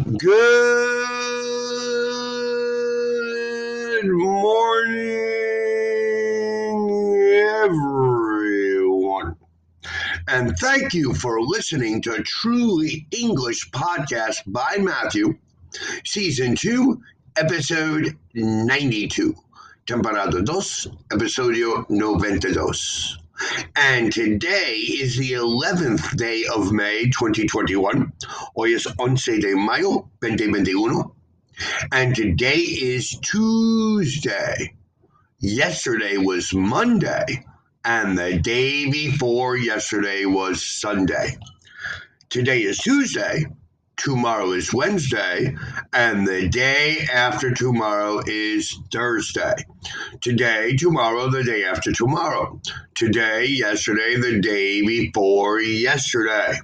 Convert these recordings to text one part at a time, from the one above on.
Good morning, everyone. And thank you for listening to Truly English Podcast by Matthew, Season 2, Episode 92. Temporada 2, Episodio 92. And today is the 11th day of May 2021. Hoy es 11 de mayo 2021. And today is Tuesday. Yesterday was Monday. And the day before yesterday was Sunday. Today is Tuesday. Tomorrow is Wednesday, and the day after tomorrow is Thursday. Today, tomorrow, the day after tomorrow. Today, yesterday, the day before yesterday.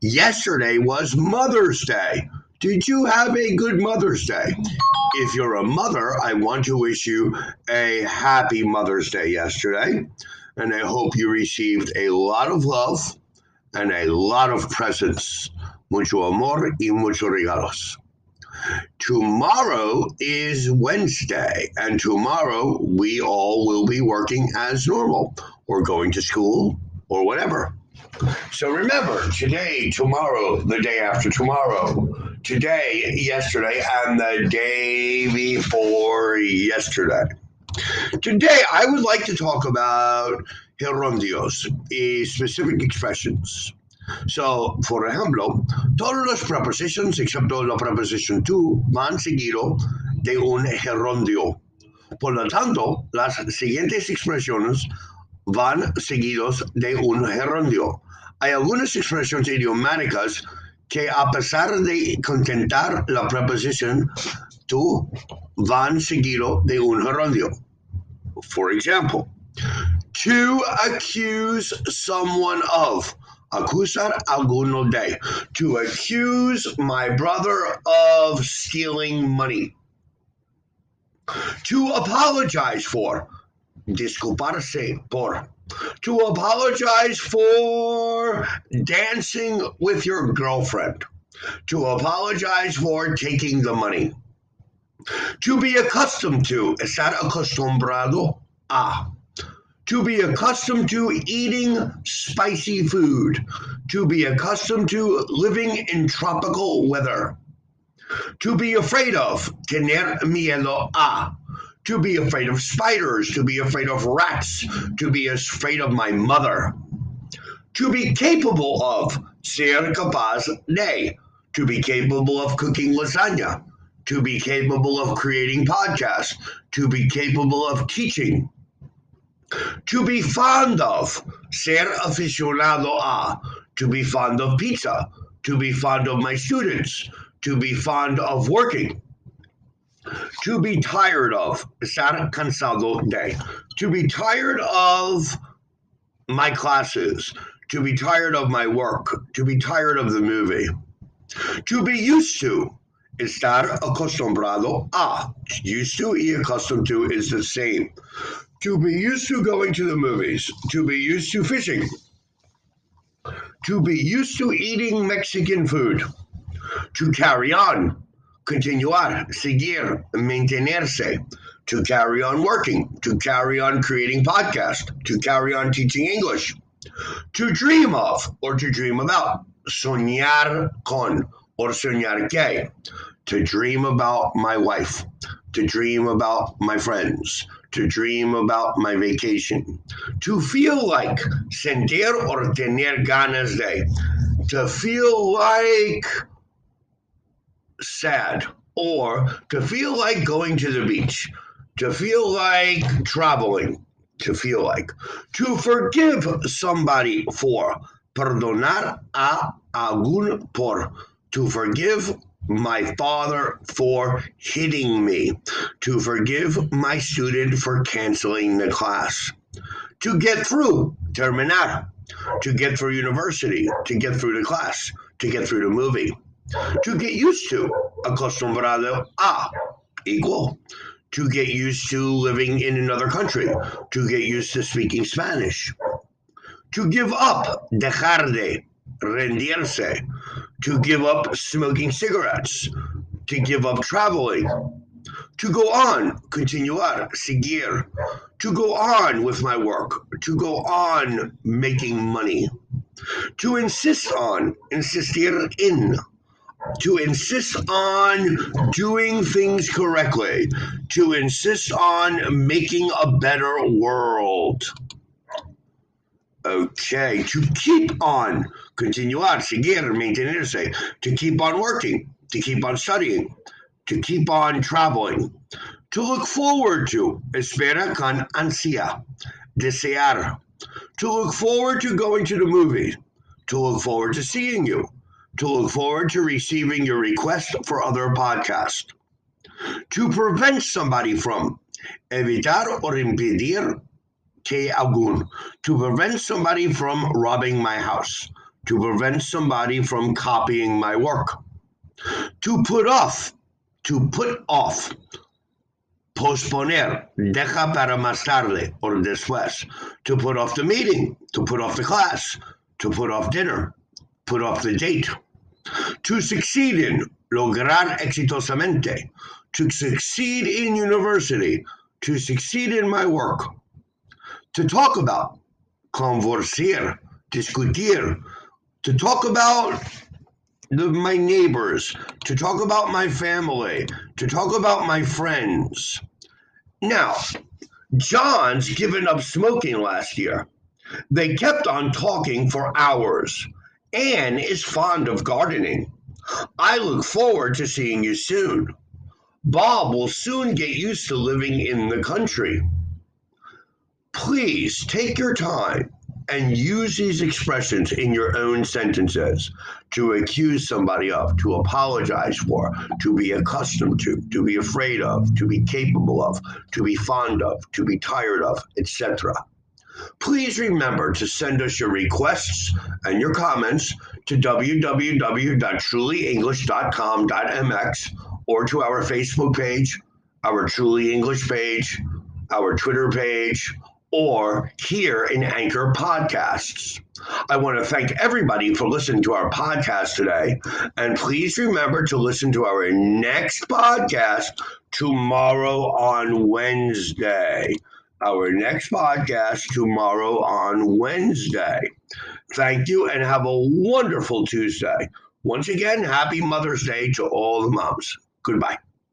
Yesterday was Mother's Day. Did you have a good Mother's Day? If you're a mother, I want to wish you a happy Mother's Day yesterday. And I hope you received a lot of love and a lot of presents mucho amor y muchos regalos. Tomorrow is Wednesday, and tomorrow we all will be working as normal or going to school or whatever. So remember, today, tomorrow, the day after tomorrow, today, yesterday, and the day before yesterday. Today, I would like to talk about gerundios, eh, specific expressions. So, por ejemplo, todos los prepositions excepto la preposition to van seguido de un gerundio. Por lo tanto, las siguientes expresiones van seguidos de un gerundio. Hay algunas expresiones idiomáticas que a pesar de contentar la preposición to van seguido de un gerundio. For example, to accuse someone of acusar alguno de, to accuse my brother of stealing money, to apologize for, disculparse por, to apologize for dancing with your girlfriend, to apologize for taking the money, to be accustomed to, estar acostumbrado a to be accustomed to eating spicy food, to be accustomed to living in tropical weather, to be afraid of, tener miedo a, to be afraid of spiders, to be afraid of rats, to be afraid of my mother, to be capable of, ser capaz de, to be capable of cooking lasagna, to be capable of creating podcasts, to be capable of teaching to be fond of, ser aficionado a, to be fond of pizza, to be fond of my students, to be fond of working, to be tired of, estar cansado de, to be tired of my classes, to be tired of my work, to be tired of the movie, to be used to, estar acostumbrado a. Used to y accustomed to is the same to be used to going to the movies, to be used to fishing, to be used to eating Mexican food, to carry on, continuar, seguir, mantenerse, to carry on working, to carry on creating podcasts, to carry on teaching English, to dream of or to dream about, soñar con or soñar que, to dream about my wife, to dream about my friends, to dream about my vacation, to feel like sentir or tener ganas de, to feel like sad, or to feel like going to the beach, to feel like traveling, to feel like, to forgive somebody for, perdonar a algún por, to forgive my father for hitting me, to forgive my student for canceling the class, to get through, terminar, to get through university, to get through the class, to get through the movie, to get used to, acostumbrado a, equal, to get used to living in another country, to get used to speaking Spanish, to give up, dejar de, rendirse, to give up smoking cigarettes, to give up traveling, to go on, continuar, seguir, to go on with my work, to go on making money, to insist on, insistir in, to insist on doing things correctly, to insist on making a better world. Okay, to keep on, continuar, seguir, mantenerse, to keep on working, to keep on studying, to keep on traveling, to look forward to, espera con ansia, desear, to look forward to going to the movies, to look forward to seeing you, to look forward to receiving your request for other podcasts, to prevent somebody from, evitar or impedir algún, to prevent somebody from robbing my house, to prevent somebody from copying my work, to put off, to put off, posponer, mm. deja para más tarde or después, to put off the meeting, to put off the class, to put off dinner, put off the date, to succeed in, lograr exitosamente, to succeed in university, to succeed in my work, to talk about, conversar, discutir, to talk about the, my neighbors, to talk about my family, to talk about my friends. Now, John's given up smoking last year. They kept on talking for hours. Anne is fond of gardening. I look forward to seeing you soon. Bob will soon get used to living in the country. Please take your time and use these expressions in your own sentences to accuse somebody of, to apologize for, to be accustomed to, to be afraid of, to be capable of, to be fond of, to be tired of, etc. Please remember to send us your requests and your comments to www.trulyenglish.com.mx or to our Facebook page, our Truly English page, our Twitter page, or here in Anchor Podcasts. I want to thank everybody for listening to our podcast today. And please remember to listen to our next podcast tomorrow on Wednesday. Our next podcast tomorrow on Wednesday. Thank you and have a wonderful Tuesday. Once again, happy Mother's Day to all the moms. Goodbye.